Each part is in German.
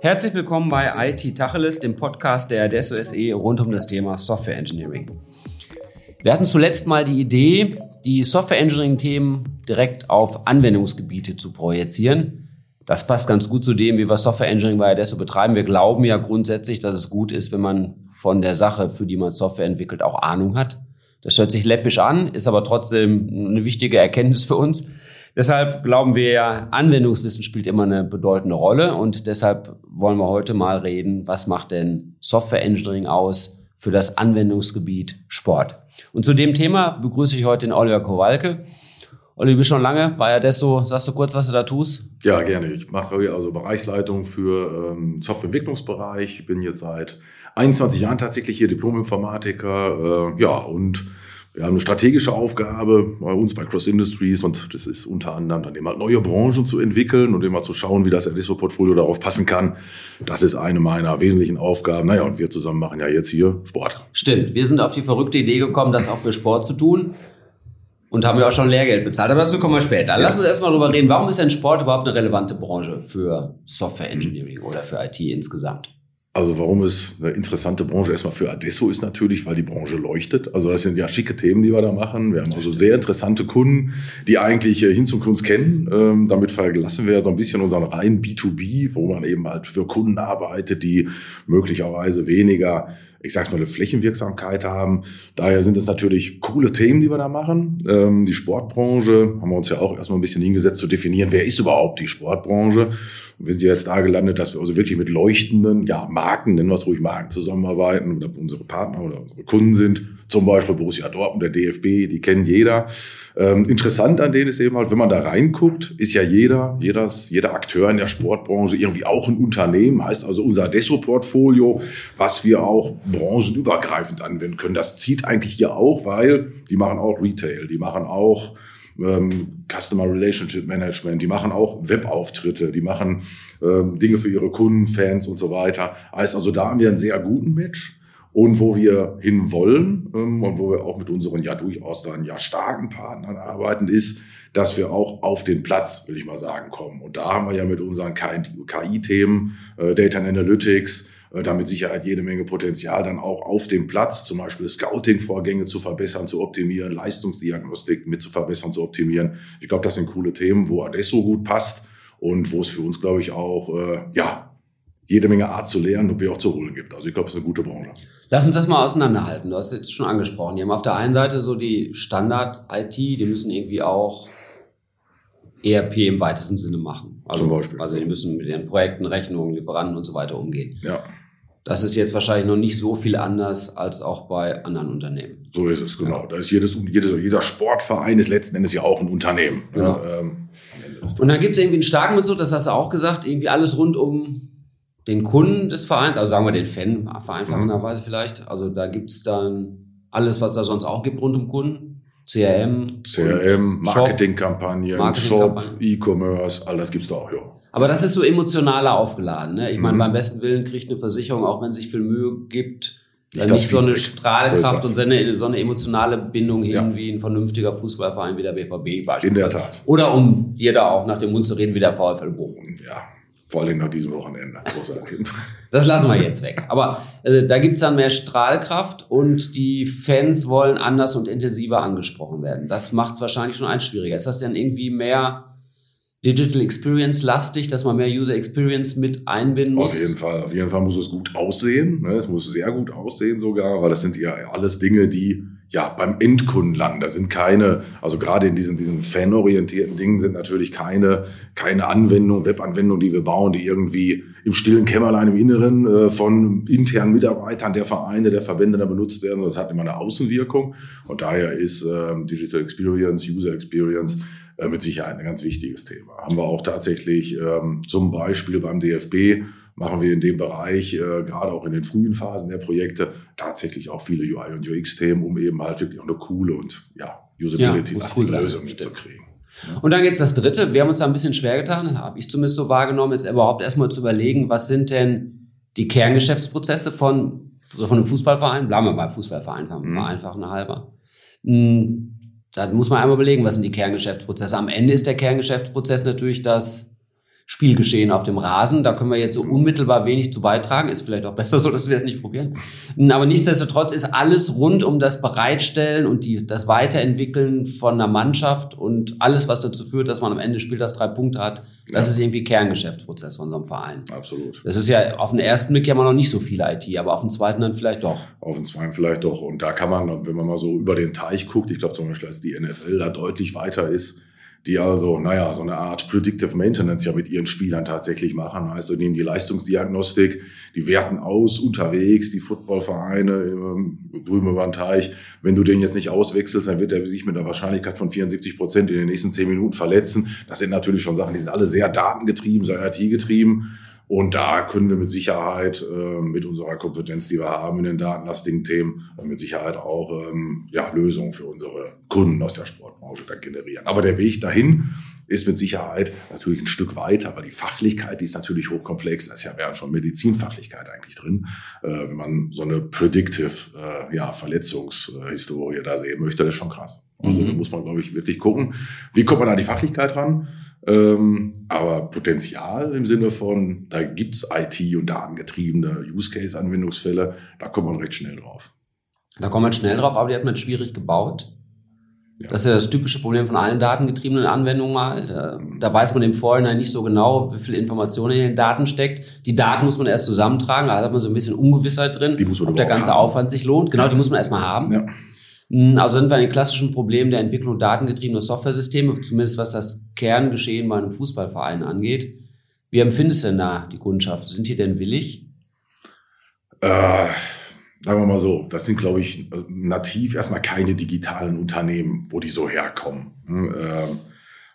Herzlich willkommen bei IT Tacheles, dem Podcast der Adesso SE rund um das Thema Software Engineering. Wir hatten zuletzt mal die Idee, die Software Engineering Themen direkt auf Anwendungsgebiete zu projizieren. Das passt ganz gut zu dem, wie wir Software Engineering bei Adesso betreiben. Wir glauben ja grundsätzlich, dass es gut ist, wenn man von der Sache, für die man Software entwickelt, auch Ahnung hat. Das hört sich läppisch an, ist aber trotzdem eine wichtige Erkenntnis für uns. Deshalb glauben wir ja, Anwendungswissen spielt immer eine bedeutende Rolle und deshalb wollen wir heute mal reden, was macht denn Software Engineering aus für das Anwendungsgebiet Sport. Und zu dem Thema begrüße ich heute den Oliver Kowalke. Olli, du bist schon lange bei Adesso. Sagst du kurz, was du da tust? Ja, gerne. Ich mache also Bereichsleitung für ähm, Softwareentwicklungsbereich. Ich bin jetzt seit 21 Jahren tatsächlich hier Diplom-Informatiker. Äh, ja, und wir haben eine strategische Aufgabe bei uns bei Cross Industries und das ist unter anderem dann immer neue Branchen zu entwickeln und immer zu schauen, wie das Adesso-Portfolio darauf passen kann. Das ist eine meiner wesentlichen Aufgaben. Naja, und wir zusammen machen ja jetzt hier Sport. Stimmt. Wir sind auf die verrückte Idee gekommen, das auch für Sport zu tun und haben ja auch schon Lehrgeld bezahlt. Aber dazu kommen wir später. Ja. Lass uns erstmal darüber reden. Warum ist denn Sport überhaupt eine relevante Branche für Software Engineering oder für IT insgesamt? Also warum es eine interessante Branche erstmal für Adesso ist natürlich, weil die Branche leuchtet. Also das sind ja schicke Themen, die wir da machen. Wir haben also sehr interessante Kunden, die eigentlich äh, hin zum Kunst kennen. Ähm, damit verlassen wir so ein bisschen unseren reinen B2B, wo man eben halt für Kunden arbeitet, die möglicherweise weniger ich sag's mal, eine Flächenwirksamkeit haben. Daher sind es natürlich coole Themen, die wir da machen. Ähm, die Sportbranche haben wir uns ja auch erstmal ein bisschen hingesetzt zu definieren, wer ist überhaupt die Sportbranche. Und wir sind ja jetzt da gelandet, dass wir also wirklich mit leuchtenden, ja, Marken, nennen wir es ruhig Marken, zusammenarbeiten oder unsere Partner oder unsere Kunden sind. Zum Beispiel Borussia Dortmund, der DFB, die kennt jeder. Ähm, interessant an denen ist eben halt, wenn man da reinguckt, ist ja jeder, jedes, jeder Akteur in der Sportbranche irgendwie auch ein Unternehmen. Heißt also unser Desso-Portfolio, was wir auch branchenübergreifend anwenden können. Das zieht eigentlich hier auch, weil die machen auch Retail, die machen auch ähm, Customer Relationship Management, die machen auch Webauftritte, die machen ähm, Dinge für ihre Kunden, Fans und so weiter. Heißt also, da haben wir einen sehr guten Match. Und wo wir hin wollen ähm, und wo wir auch mit unseren ja durchaus dann ja starken Partnern arbeiten, ist, dass wir auch auf den Platz, will ich mal sagen, kommen. Und da haben wir ja mit unseren KI-Themen, äh, Data Analytics, äh, da mit Sicherheit jede Menge Potenzial, dann auch auf dem Platz zum Beispiel Scouting-Vorgänge zu verbessern, zu optimieren, Leistungsdiagnostik mit zu verbessern, zu optimieren. Ich glaube, das sind coole Themen, wo Adesso gut passt und wo es für uns, glaube ich, auch äh, ja jede Menge Art zu lernen und wie auch zu holen gibt. Also ich glaube, es ist eine gute Branche. Lass uns das mal auseinanderhalten. Du hast jetzt schon angesprochen. Die haben auf der einen Seite so die Standard-IT, die müssen irgendwie auch ERP im weitesten Sinne machen. Also, Zum Beispiel. Also die müssen mit ihren Projekten, Rechnungen, Lieferanten und so weiter umgehen. Ja. Das ist jetzt wahrscheinlich noch nicht so viel anders als auch bei anderen Unternehmen. So ist es, genau. Ja. Da ist jedes, jedes, jeder Sportverein ist letzten Endes ja auch ein Unternehmen. Ja. ja ähm, und dann gibt es irgendwie einen starken mit so, das hast du auch gesagt, irgendwie alles rund um den Kunden des Vereins, also sagen wir den Fan, vereinfachenderweise mhm. vielleicht. Also da gibt es dann alles, was da sonst auch gibt rund um Kunden. CRM. CRM, Marketingkampagnen, Marketing Shop, E-Commerce, all das gibt es da auch, ja. Aber das ist so emotionaler aufgeladen. Ne? Ich mhm. meine, beim besten Willen kriegt eine Versicherung, auch wenn sich viel Mühe gibt, nicht, nicht so eine Strahlkraft so und so eine, so eine, emotionale Bindung hin ja. wie ein vernünftiger Fußballverein wie der BVB beispielsweise. In der Tat. Oder um dir da auch nach dem Mund zu reden, wie der VfL Bochum. Ja, vor allem nach diesem Wochenende. Großartig. Das lassen wir jetzt weg. Aber äh, da gibt's dann mehr Strahlkraft und die Fans wollen anders und intensiver angesprochen werden. Das macht es wahrscheinlich schon eins schwieriger. Ist das dann irgendwie mehr Digital Experience lastig, dass man mehr User Experience mit einbinden muss? Auf jeden Fall. Auf jeden Fall muss es gut aussehen. Ne? Es muss sehr gut aussehen sogar, weil das sind ja alles Dinge, die ja, beim Endkunden landen. Da sind keine, also gerade in diesen, diesen fanorientierten Dingen sind natürlich keine, keine Anwendungen, Webanwendungen, die wir bauen, die irgendwie im stillen Kämmerlein im Inneren äh, von internen Mitarbeitern der Vereine, der Verbände da benutzt werden. Das hat immer eine Außenwirkung. Und daher ist äh, Digital Experience, User Experience äh, mit Sicherheit ein ganz wichtiges Thema. Haben wir auch tatsächlich ähm, zum Beispiel beim DFB machen wir in dem Bereich, äh, gerade auch in den frühen Phasen der Projekte, tatsächlich auch viele UI- und UX-Themen, um eben halt wirklich auch eine coole und ja, usability-lastige ja, Lösung mitzukriegen. Und dann gibt's das dritte. Wir haben uns da ein bisschen schwer getan, habe ich zumindest so wahrgenommen, jetzt überhaupt erstmal zu überlegen, was sind denn die Kerngeschäftsprozesse von, von einem Fußballverein? Bleiben wir bei Fußballverein, mhm. vereinfachen halber. Da muss man einmal überlegen, was sind die Kerngeschäftsprozesse. Am Ende ist der Kerngeschäftsprozess natürlich das Spielgeschehen auf dem Rasen. Da können wir jetzt so unmittelbar wenig zu beitragen. Ist vielleicht auch besser so, dass wir es nicht probieren. Aber nichtsdestotrotz ist alles rund um das Bereitstellen und die, das Weiterentwickeln von einer Mannschaft und alles, was dazu führt, dass man am Ende Spiel das drei Punkte hat. Das ja. ist irgendwie Kerngeschäftsprozess von so einem Verein. Absolut. Das ist ja auf den ersten Blick ja mal noch nicht so viel IT, aber auf den zweiten dann vielleicht doch. Auf den zweiten vielleicht doch. Und da kann man, wenn man mal so über den Teich guckt, ich glaube zum Beispiel, als die NFL da deutlich weiter ist, die also, naja, so eine Art Predictive Maintenance ja mit ihren Spielern tatsächlich machen. Heißt, die nehmen die Leistungsdiagnostik, die werten aus unterwegs, die Footballvereine ähm, drüben über den Teich. Wenn du den jetzt nicht auswechselst, dann wird er sich mit einer Wahrscheinlichkeit von 74 Prozent in den nächsten zehn Minuten verletzen. Das sind natürlich schon Sachen, die sind alle sehr datengetrieben, sehr IT-getrieben. Und da können wir mit Sicherheit äh, mit unserer Kompetenz, die wir haben in den datenlastigen Themen, mit Sicherheit auch ähm, ja, Lösungen für unsere Kunden aus der Sportbranche dann generieren. Aber der Weg dahin ist mit Sicherheit natürlich ein Stück weiter, weil die Fachlichkeit, die ist natürlich hochkomplex. Da ist ja wäre schon Medizinfachlichkeit eigentlich drin, äh, wenn man so eine predictive äh, ja, Verletzungshistorie da sehen möchte. Das ist schon krass. Also mhm. da muss man, glaube ich, wirklich gucken, wie kommt man an die Fachlichkeit ran? Ähm, aber Potenzial im Sinne von, da gibt's IT- und datengetriebene Use-Case-Anwendungsfälle, da kommt man recht schnell drauf. Da kommt man schnell drauf, aber die hat man schwierig gebaut. Ja. Das ist ja das typische Problem von allen datengetriebenen Anwendungen mal. Da, da, weiß man im Vorhinein nicht so genau, wie viel Information in den Daten steckt. Die Daten muss man erst zusammentragen, da hat man so ein bisschen Ungewissheit drin, die muss man ob der ganze haben. Aufwand sich lohnt. Genau, die muss man erstmal haben. Ja. Hm, also sind wir an den klassischen Problemen der Entwicklung datengetriebener Softwaresysteme, zumindest was das Kerngeschehen bei einem Fußballverein angeht. Wie empfindest du denn da die Kundschaft? Sind die denn willig? Äh, sagen wir mal so, das sind, glaube ich, nativ erstmal keine digitalen Unternehmen, wo die so herkommen. Hm, äh,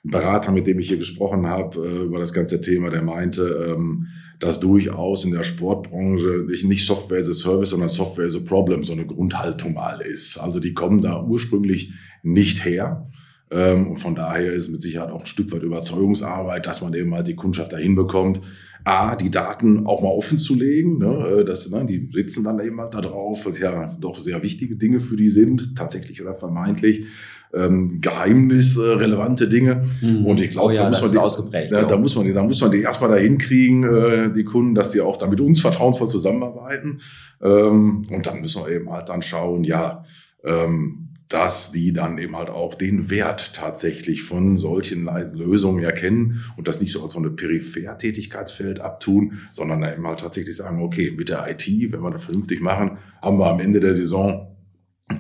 Berater, mit dem ich hier gesprochen habe äh, über das ganze Thema, der meinte, ähm, dass durchaus in der Sportbranche nicht Software as a Service, sondern Software as a Problem so eine Grundhaltung mal ist. Also die kommen da ursprünglich nicht her. Ähm, und von daher ist mit Sicherheit auch ein Stück weit Überzeugungsarbeit, dass man eben halt die Kundschaft dahin bekommt, A, die Daten auch mal offen zu legen. Ne, äh, das, ne, die sitzen dann eben halt da drauf, es ja doch sehr wichtige Dinge für die sind, tatsächlich oder vermeintlich ähm, geheimnisrelevante Dinge. Mhm. Und ich glaube, oh ja, da, muss man die, ausgeprägt, da, da, muss man die, da muss man die erstmal dahin kriegen, äh, die Kunden, dass die auch da mit uns vertrauensvoll zusammenarbeiten. Ähm, und dann müssen wir eben halt dann schauen, ja, ähm, dass die dann eben halt auch den Wert tatsächlich von solchen Lösungen erkennen und das nicht so als so eine Peripher-Tätigkeitsfeld abtun, sondern eben halt tatsächlich sagen, okay, mit der IT, wenn wir das vernünftig machen, haben wir am Ende der Saison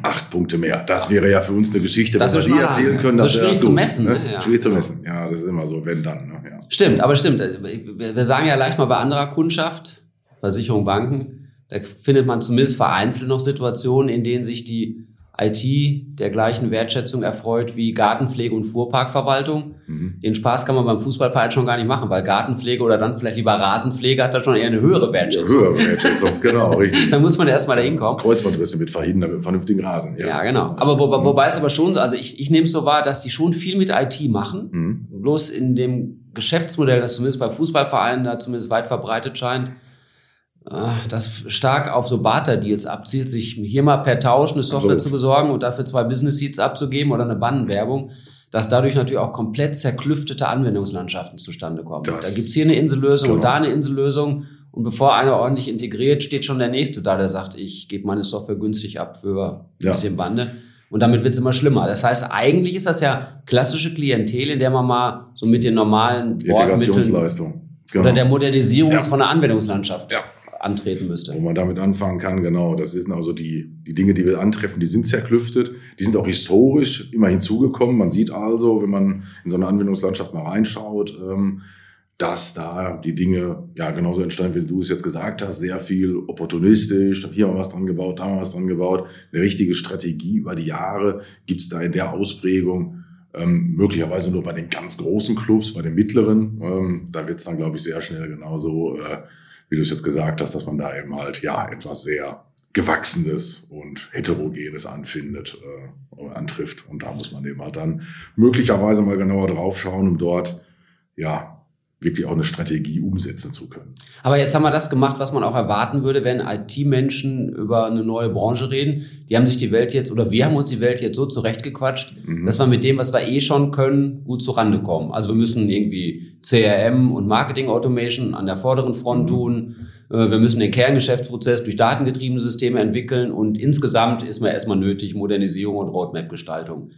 acht Punkte mehr. Das wäre ja für uns eine Geschichte, das was wir nie erzählen können. Das ist schwierig zu messen. Ne? Ja. Schwierig zu messen. Ja, das ist immer so, wenn dann. Ne? Ja. Stimmt, aber stimmt. Wir sagen ja leicht mal bei anderer Kundschaft, Versicherung, Banken, da findet man zumindest vereinzelt noch Situationen, in denen sich die IT der gleichen Wertschätzung erfreut wie Gartenpflege und Fuhrparkverwaltung. Mhm. Den Spaß kann man beim Fußballverein schon gar nicht machen, weil Gartenpflege oder dann vielleicht lieber Rasenpflege hat da schon eher eine höhere Wertschätzung. höhere Wertschätzung, genau, richtig. da muss man erstmal dahin kommen. Kreuzbandrisse mit verhindern, mit vernünftigen Rasen. Ja, ja genau. Aber wo, wobei es aber schon, also ich, ich nehme es so wahr, dass die schon viel mit IT machen, mhm. bloß in dem Geschäftsmodell, das zumindest bei Fußballvereinen da zumindest weit verbreitet scheint, das stark auf so Barter-Deals abzielt, sich hier mal per Tausch eine Software also. zu besorgen und dafür zwei Business Seats abzugeben oder eine Bannenwerbung, dass dadurch natürlich auch komplett zerklüftete Anwendungslandschaften zustande kommen. Das da gibt's hier eine Insellösung genau. und da eine Insellösung. Und bevor einer ordentlich integriert, steht schon der Nächste da, der sagt, ich gebe meine Software günstig ab für ein ja. bisschen Bande. Und damit wird's immer schlimmer. Das heißt, eigentlich ist das ja klassische Klientel, in der man mal so mit den normalen Integrationsleistung. Genau. Oder der Modernisierung ja. von der Anwendungslandschaft. Ja antreten müsste. Wo man damit anfangen kann, genau. Das sind also die, die Dinge, die wir antreffen, die sind zerklüftet. Die sind auch historisch immer hinzugekommen. Man sieht also, wenn man in so eine Anwendungslandschaft mal reinschaut, ähm, dass da die Dinge ja genauso entstanden, wie du es jetzt gesagt hast, sehr viel opportunistisch, hier mal was dran gebaut, da mal was dran gebaut. Eine richtige Strategie über die Jahre gibt es da in der Ausprägung ähm, möglicherweise nur bei den ganz großen Clubs, bei den mittleren. Ähm, da wird es dann, glaube ich, sehr schnell genauso äh, wie du es jetzt gesagt hast, dass man da eben halt ja etwas sehr Gewachsenes und Heterogenes anfindet, äh, antrifft. Und da muss man eben halt dann möglicherweise mal genauer drauf schauen, um dort ja wirklich auch eine Strategie umsetzen zu können. Aber jetzt haben wir das gemacht, was man auch erwarten würde, wenn IT-Menschen über eine neue Branche reden. Die haben sich die Welt jetzt, oder wir haben uns die Welt jetzt so zurechtgequatscht, mhm. dass wir mit dem, was wir eh schon können, gut zurande kommen. Also wir müssen irgendwie CRM und Marketing Automation an der vorderen Front mhm. tun. Äh, wir müssen den Kerngeschäftsprozess durch datengetriebene Systeme entwickeln und insgesamt ist mir erstmal nötig Modernisierung und Roadmap-Gestaltung.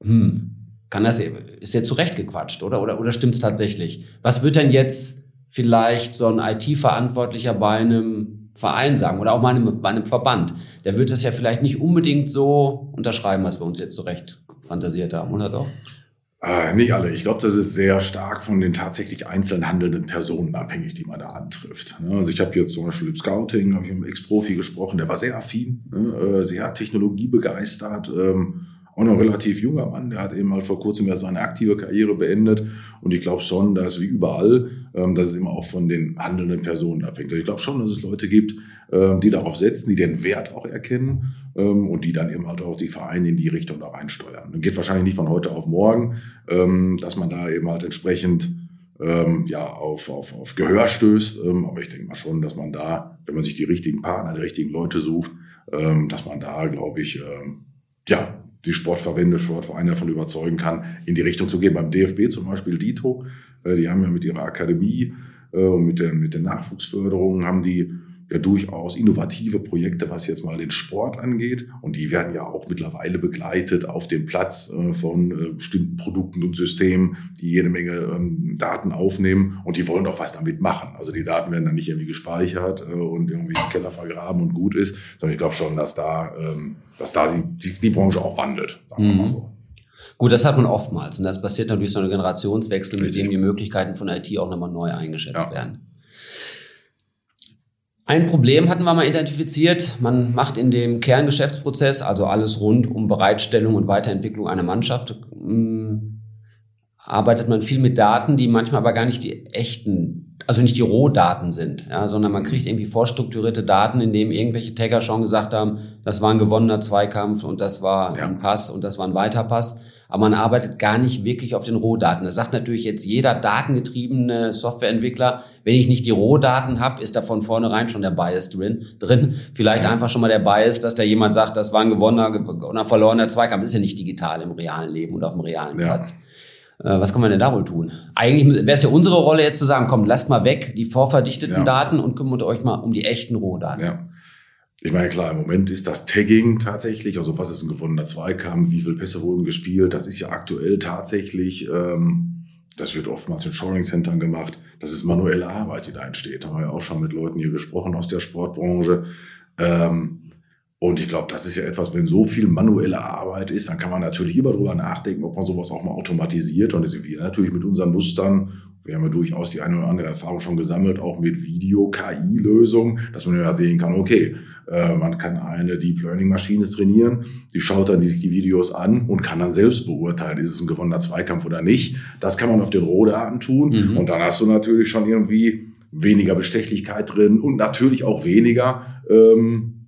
Hm kann das, ist jetzt zurechtgequatscht, oder? Oder, oder stimmt es tatsächlich? Was wird denn jetzt vielleicht so ein IT-Verantwortlicher bei einem Verein sagen oder auch bei einem, bei einem Verband? Der wird das ja vielleicht nicht unbedingt so unterschreiben, was wir uns jetzt zurecht fantasiert haben, oder doch? Äh, nicht alle. Ich glaube, das ist sehr stark von den tatsächlich einzeln handelnden Personen abhängig, die man da antrifft. Ne? Also ich habe jetzt zum Beispiel im Scouting, habe ich mit einem Ex-Profi gesprochen, der war sehr affin, ne? äh, sehr technologiebegeistert. Ähm, auch noch relativ junger Mann, der hat eben mal vor kurzem ja seine aktive Karriere beendet. Und ich glaube schon, dass wie überall, ähm, dass es immer auch von den handelnden Personen abhängt. Also ich glaube schon, dass es Leute gibt, ähm, die darauf setzen, die den Wert auch erkennen ähm, und die dann eben halt auch die Vereine in die Richtung da reinsteuern. Dann geht wahrscheinlich nicht von heute auf morgen, ähm, dass man da eben halt entsprechend ähm, ja, auf, auf, auf Gehör stößt. Ähm, aber ich denke mal schon, dass man da, wenn man sich die richtigen Partner, die richtigen Leute sucht, dass man da, glaube ich, ja, die Sportverbände, Sportvereine davon überzeugen kann, in die Richtung zu gehen. Beim DFB zum Beispiel Dito, äh, die haben ja mit ihrer Akademie äh, und mit der, mit der Nachwuchsförderung haben die ja durchaus innovative Projekte, was jetzt mal den Sport angeht. Und die werden ja auch mittlerweile begleitet auf dem Platz äh, von äh, bestimmten Produkten und Systemen, die jede Menge ähm, Daten aufnehmen. Und die wollen auch was damit machen. Also die Daten werden dann nicht irgendwie gespeichert äh, und irgendwie im Keller vergraben und gut ist, sondern ich glaube schon, dass da, ähm, dass da die, die Branche auch wandelt, sagen wir mal mhm. so. Gut, das hat man oftmals. Und das passiert natürlich so eine Generationswechsel, Richtig. mit dem die Möglichkeiten von IT auch nochmal neu eingeschätzt ja. werden. Ein Problem hatten wir mal identifiziert. Man macht in dem Kerngeschäftsprozess, also alles rund um Bereitstellung und Weiterentwicklung einer Mannschaft, hm, arbeitet man viel mit Daten, die manchmal aber gar nicht die echten, also nicht die Rohdaten sind, ja, sondern man kriegt irgendwie vorstrukturierte Daten, in denen irgendwelche Tagger schon gesagt haben, das war ein gewonnener Zweikampf und das war ja. ein Pass und das war ein Weiterpass aber man arbeitet gar nicht wirklich auf den Rohdaten. Das sagt natürlich jetzt jeder datengetriebene Softwareentwickler, wenn ich nicht die Rohdaten habe, ist da von vornherein schon der Bias drin. drin. Vielleicht einfach schon mal der Bias, dass da jemand sagt, das war ein gewonnener oder verlorener Zweikampf. Ist ja nicht digital im realen Leben und auf dem realen ja. Platz. Äh, was kann man denn da wohl tun? Eigentlich wäre es ja unsere Rolle jetzt zu sagen, komm, lasst mal weg die vorverdichteten ja. Daten und kümmert euch mal um die echten Rohdaten. Ja. Ich meine, klar, im Moment ist das Tagging tatsächlich, also was ist ein gewonnener Zweikampf, wie viele Pässe wurden gespielt, das ist ja aktuell tatsächlich, ähm, das wird oftmals in Shoring-Centern gemacht, das ist manuelle Arbeit, die da entsteht. Da haben wir ja auch schon mit Leuten hier gesprochen aus der Sportbranche. Ähm, und ich glaube, das ist ja etwas, wenn so viel manuelle Arbeit ist, dann kann man natürlich immer drüber nachdenken, ob man sowas auch mal automatisiert. Und das sind wir natürlich mit unseren Mustern wir haben ja durchaus die eine oder andere Erfahrung schon gesammelt, auch mit Video-KI-Lösungen, dass man ja sehen kann, okay, äh, man kann eine Deep Learning-Maschine trainieren, die schaut dann sich die Videos an und kann dann selbst beurteilen, ist es ein gewonnener Zweikampf oder nicht. Das kann man auf den Rohdaten tun mhm. und dann hast du natürlich schon irgendwie weniger Bestechlichkeit drin und natürlich auch weniger ähm,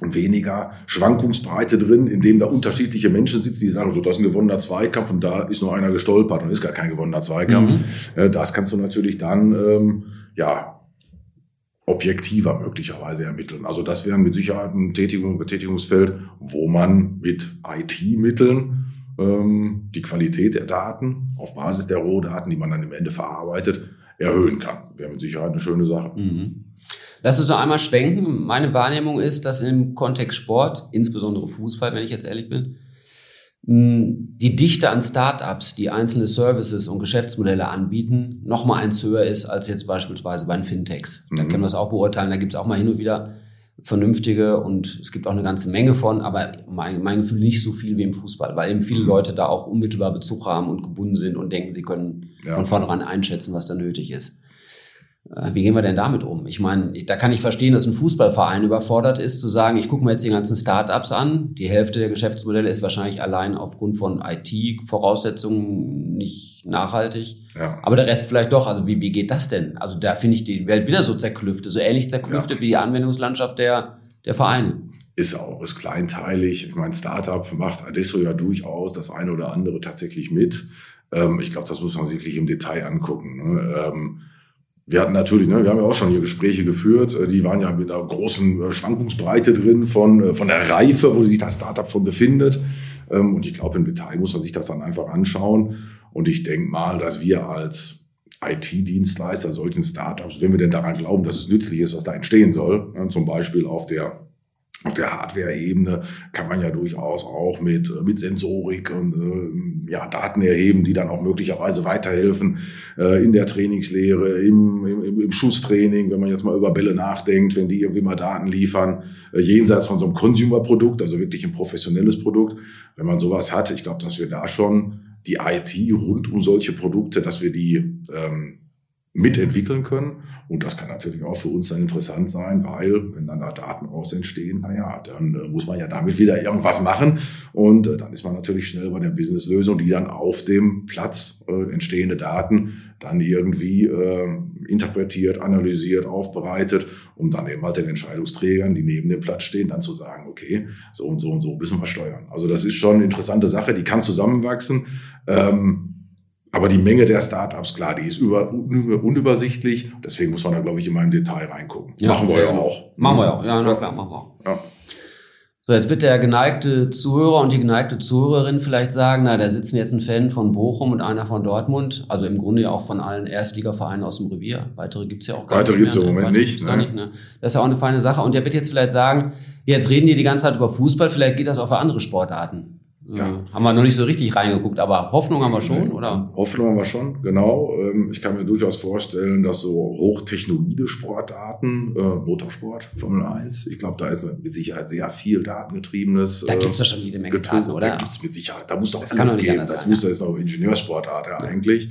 weniger Schwankungsbreite drin, in dem da unterschiedliche Menschen sitzen, die sagen, so, das ist ein gewonnener Zweikampf und da ist nur einer gestolpert und ist gar kein gewonnener Zweikampf. Mhm. Äh, das kannst du natürlich dann, ähm, ja, objektiver möglicherweise ermitteln. Also das wäre mit Sicherheit ein Tätigung, Betätigungsfeld, wo man mit IT-Mitteln ähm, die Qualität der Daten auf Basis der Rohdaten, die man dann im Ende verarbeitet, erhöhen kann. Wäre mit Sicherheit eine schöne Sache. Mhm. Lass uns noch einmal schwenken. Meine Wahrnehmung ist, dass im Kontext Sport, insbesondere Fußball, wenn ich jetzt ehrlich bin, die Dichte an Startups, die einzelne Services und Geschäftsmodelle anbieten, noch mal eins höher ist als jetzt beispielsweise bei den Fintechs. Da mhm. können wir es auch beurteilen. Da gibt es auch mal hin und wieder vernünftige und es gibt auch eine ganze Menge von, aber mein, mein Gefühl nicht so viel wie im Fußball, weil eben viele mhm. Leute da auch unmittelbar Bezug haben und gebunden sind und denken, sie können ja. von vornherein einschätzen, was da nötig ist. Äh, wie gehen wir denn damit um? Ich meine, da kann ich verstehen, dass ein Fußballverein überfordert ist, zu sagen, ich gucke mir jetzt die ganzen Startups an. Die Hälfte der Geschäftsmodelle ist wahrscheinlich allein aufgrund von IT-Voraussetzungen nicht nachhaltig. Ja. Aber der Rest vielleicht doch. Also wie, wie geht das denn? Also da finde ich die Welt wieder so zerklüftet, so ähnlich zerklüftet ja. wie die Anwendungslandschaft der, der Vereine. Ist auch, ist kleinteilig. Ich meine, Startup macht Adesso ja durchaus das eine oder andere tatsächlich mit. Ähm, ich glaube, das muss man sich wirklich im Detail angucken. Wir hatten natürlich, ne, wir haben ja auch schon hier Gespräche geführt, äh, die waren ja mit einer großen äh, Schwankungsbreite drin von, äh, von der Reife, wo sich das Startup schon befindet. Ähm, und ich glaube, im Detail muss man sich das dann einfach anschauen. Und ich denke mal, dass wir als IT-Dienstleister solchen Startups, wenn wir denn daran glauben, dass es nützlich ist, was da entstehen soll, ne, zum Beispiel auf der auf der Hardware-Ebene kann man ja durchaus auch mit, mit Sensorik und äh, ja, Daten erheben, die dann auch möglicherweise weiterhelfen äh, in der Trainingslehre, im, im, im Schusstraining, wenn man jetzt mal über Bälle nachdenkt, wenn die irgendwie mal Daten liefern, äh, jenseits von so einem Consumer-Produkt, also wirklich ein professionelles Produkt. Wenn man sowas hat, ich glaube, dass wir da schon die IT rund um solche Produkte, dass wir die ähm, mitentwickeln können. Und das kann natürlich auch für uns dann interessant sein, weil wenn dann da Daten raus entstehen, naja, dann äh, muss man ja damit wieder irgendwas machen. Und äh, dann ist man natürlich schnell bei der Businesslösung, die dann auf dem Platz äh, entstehende Daten dann irgendwie äh, interpretiert, analysiert, aufbereitet, um dann eben halt den Entscheidungsträgern, die neben dem Platz stehen, dann zu sagen, okay, so und so und so müssen wir steuern. Also das ist schon eine interessante Sache, die kann zusammenwachsen. Ähm, aber die Menge der Startups, klar, die ist über, unübersichtlich. Deswegen muss man da, glaube ich, immer im Detail reingucken. Ja, machen wir ja auch. Machen wir auch. Ja, na klar, machen wir auch. Ja. So, jetzt wird der geneigte Zuhörer und die geneigte Zuhörerin vielleicht sagen, na, da sitzen jetzt ein Fan von Bochum und einer von Dortmund, also im Grunde ja auch von allen Erstligavereinen aus dem Revier. Weitere gibt's ja auch gar Weitere nicht. Weitere gibt's im Moment nicht. Ne? nicht ne? Das ist ja auch eine feine Sache. Und der wird jetzt vielleicht sagen, jetzt reden die die ganze Zeit über Fußball, vielleicht geht das auch für andere Sportarten. Ja. Haben wir noch nicht so richtig reingeguckt, aber Hoffnung haben wir schon, oder? Hoffnung haben wir schon, genau. Ähm, ich kann mir durchaus vorstellen, dass so hochtechnologische Sportarten, äh, Motorsport, Formel 1, ich glaube, da ist mit Sicherheit sehr viel Datengetriebenes. Da gibt's ja schon jede Menge Daten, oder? Da gibt's mit Sicherheit, da muss doch das alles gehen. Das sein, muss, das ist auch Ingenieursportart ja, ja. eigentlich.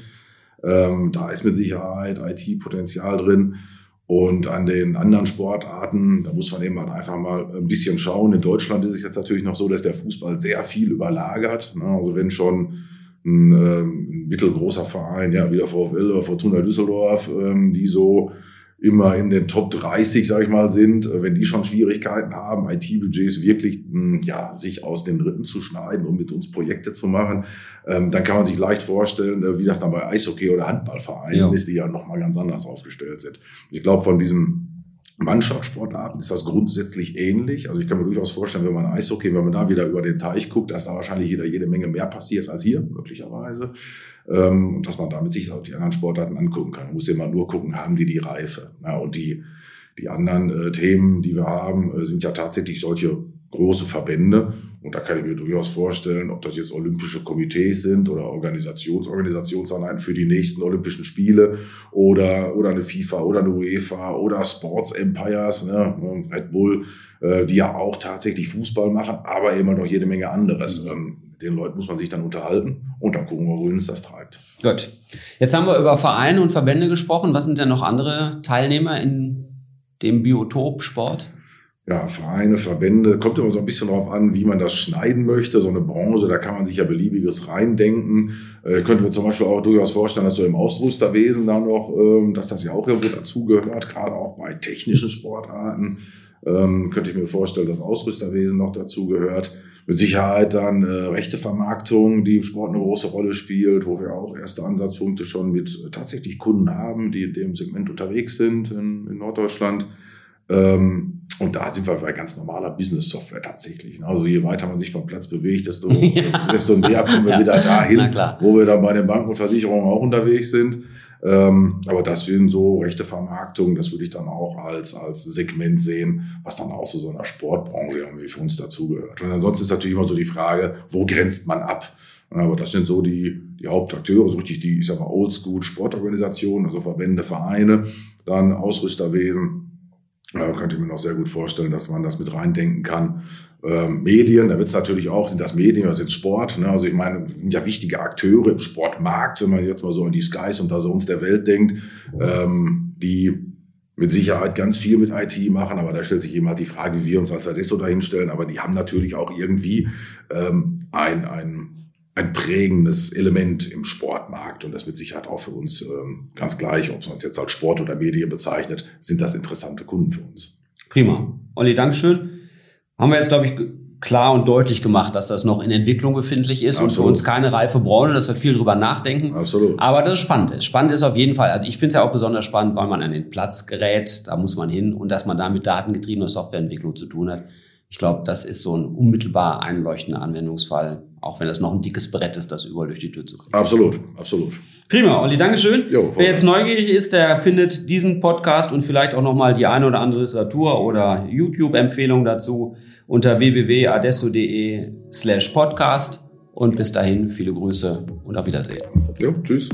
Ähm, da ist mit Sicherheit IT-Potenzial drin. Und an den anderen Sportarten, da muss man eben halt einfach mal ein bisschen schauen. In Deutschland ist es jetzt natürlich noch so, dass der Fußball sehr viel überlagert. Ne? Also wenn schon ein, ähm, ein mittelgroßer Verein, ja, wie der VfL oder Fortuna Düsseldorf, ähm, die so immer in den Top 30, sage ich mal, sind, äh, wenn die schon Schwierigkeiten haben, IT-Budgets wirklich hm, ja, sich aus den Rippen zu schneiden, um mit uns Projekte zu machen, ähm, dann kann man sich leicht vorstellen, äh, wie das dann bei Eishockey oder Handballvereinen ja. ist, die ja nochmal ganz anders aufgestellt sind. Ich glaube, von diesem Mannschaftssportarten ist das grundsätzlich ähnlich. Also ich kann mir durchaus vorstellen, wenn man Eishockey, wenn man da wieder über den Teich guckt, dass da wahrscheinlich jeder jede Menge mehr passiert als hier, möglicherweise. Ähm, und dass man damit sich auch die anderen Sportarten angucken kann. Man muss immer nur gucken, haben die die Reife. Ja, und die, die anderen äh, Themen, die wir haben, äh, sind ja tatsächlich solche große Verbände. Und da kann ich mir durchaus vorstellen, ob das jetzt olympische Komitees sind oder Organisations Organisationseinheiten für die nächsten Olympischen Spiele oder, oder eine FIFA oder eine UEFA oder Sports Empires, ne, Red Bull, äh, die ja auch tatsächlich Fußball machen, aber immer noch jede Menge anderes. Ähm, mit den Leuten muss man sich dann unterhalten und dann gucken wir, wohin es das treibt. Gut. Jetzt haben wir über Vereine und Verbände gesprochen. Was sind denn noch andere Teilnehmer in dem Biotop Sport? Ja, Vereine, Verbände, kommt immer so ein bisschen darauf an, wie man das schneiden möchte. So eine Branche, da kann man sich ja beliebiges reindenken. Äh, könnte mir zum Beispiel auch durchaus vorstellen, dass so im Ausrüsterwesen da noch, ähm, dass das ja auch irgendwo dazugehört, gerade auch bei technischen Sportarten. Ähm, könnte ich mir vorstellen, dass Ausrüsterwesen noch dazugehört. Mit Sicherheit dann äh, rechte Vermarktung, die im Sport eine große Rolle spielt, wo wir auch erste Ansatzpunkte schon mit tatsächlich Kunden haben, die in dem Segment unterwegs sind in, in Norddeutschland. Ähm, und da sind wir bei ganz normaler Business-Software tatsächlich. Ne? Also je weiter man sich vom Platz bewegt, desto, ja. desto näher kommen wir ja. wieder dahin, wo wir dann bei den Banken und Versicherungen auch unterwegs sind. Ähm, aber das sind so rechte Vermarktungen, das würde ich dann auch als, als Segment sehen, was dann auch zu so einer Sportbranche irgendwie für uns dazugehört. Und ansonsten ist natürlich immer so die Frage, wo grenzt man ab? Aber das sind so die, die Hauptakteure, so richtig die, ich sag mal, Oldschool-Sportorganisationen, also Verbände, Vereine, dann Ausrüsterwesen, da könnte ich mir noch sehr gut vorstellen, dass man das mit reindenken kann. Ähm, Medien, da wird es natürlich auch, sind das Medien oder sind Sport? Ne? Also ich meine, sind ja wichtige Akteure im Sportmarkt, wenn man jetzt mal so an die Skies und da so uns der Welt denkt, ähm, die mit Sicherheit ganz viel mit IT machen, aber da stellt sich eben halt die Frage, wie wir uns als Adesso dahinstellen, aber die haben natürlich auch irgendwie ähm, ein, ein ein prägendes Element im Sportmarkt und das mit Sicherheit auch für uns ähm, ganz gleich, ob man es jetzt als Sport oder Medien bezeichnet, sind das interessante Kunden für uns. Prima. Olli, Dankeschön. Haben wir jetzt, glaube ich, klar und deutlich gemacht, dass das noch in Entwicklung befindlich ist Absolut. und für uns keine reife Branche, dass wir viel drüber nachdenken. Absolut. Aber das ist spannend. Spannend ist auf jeden Fall, also ich finde es ja auch besonders spannend, weil man an den Platz gerät, da muss man hin und dass man da mit datengetriebener Softwareentwicklung zu tun hat. Ich glaube, das ist so ein unmittelbar einleuchtender Anwendungsfall, auch wenn das noch ein dickes Brett ist, das überall durch die Tür zu kriegen. Absolut, absolut. Prima, Olli, Dankeschön. Jo, Wer jetzt neugierig ist, der findet diesen Podcast und vielleicht auch nochmal die eine oder andere Literatur oder YouTube-Empfehlung dazu unter www.adesso.de slash podcast. Und bis dahin viele Grüße und auf Wiedersehen. Ja, tschüss.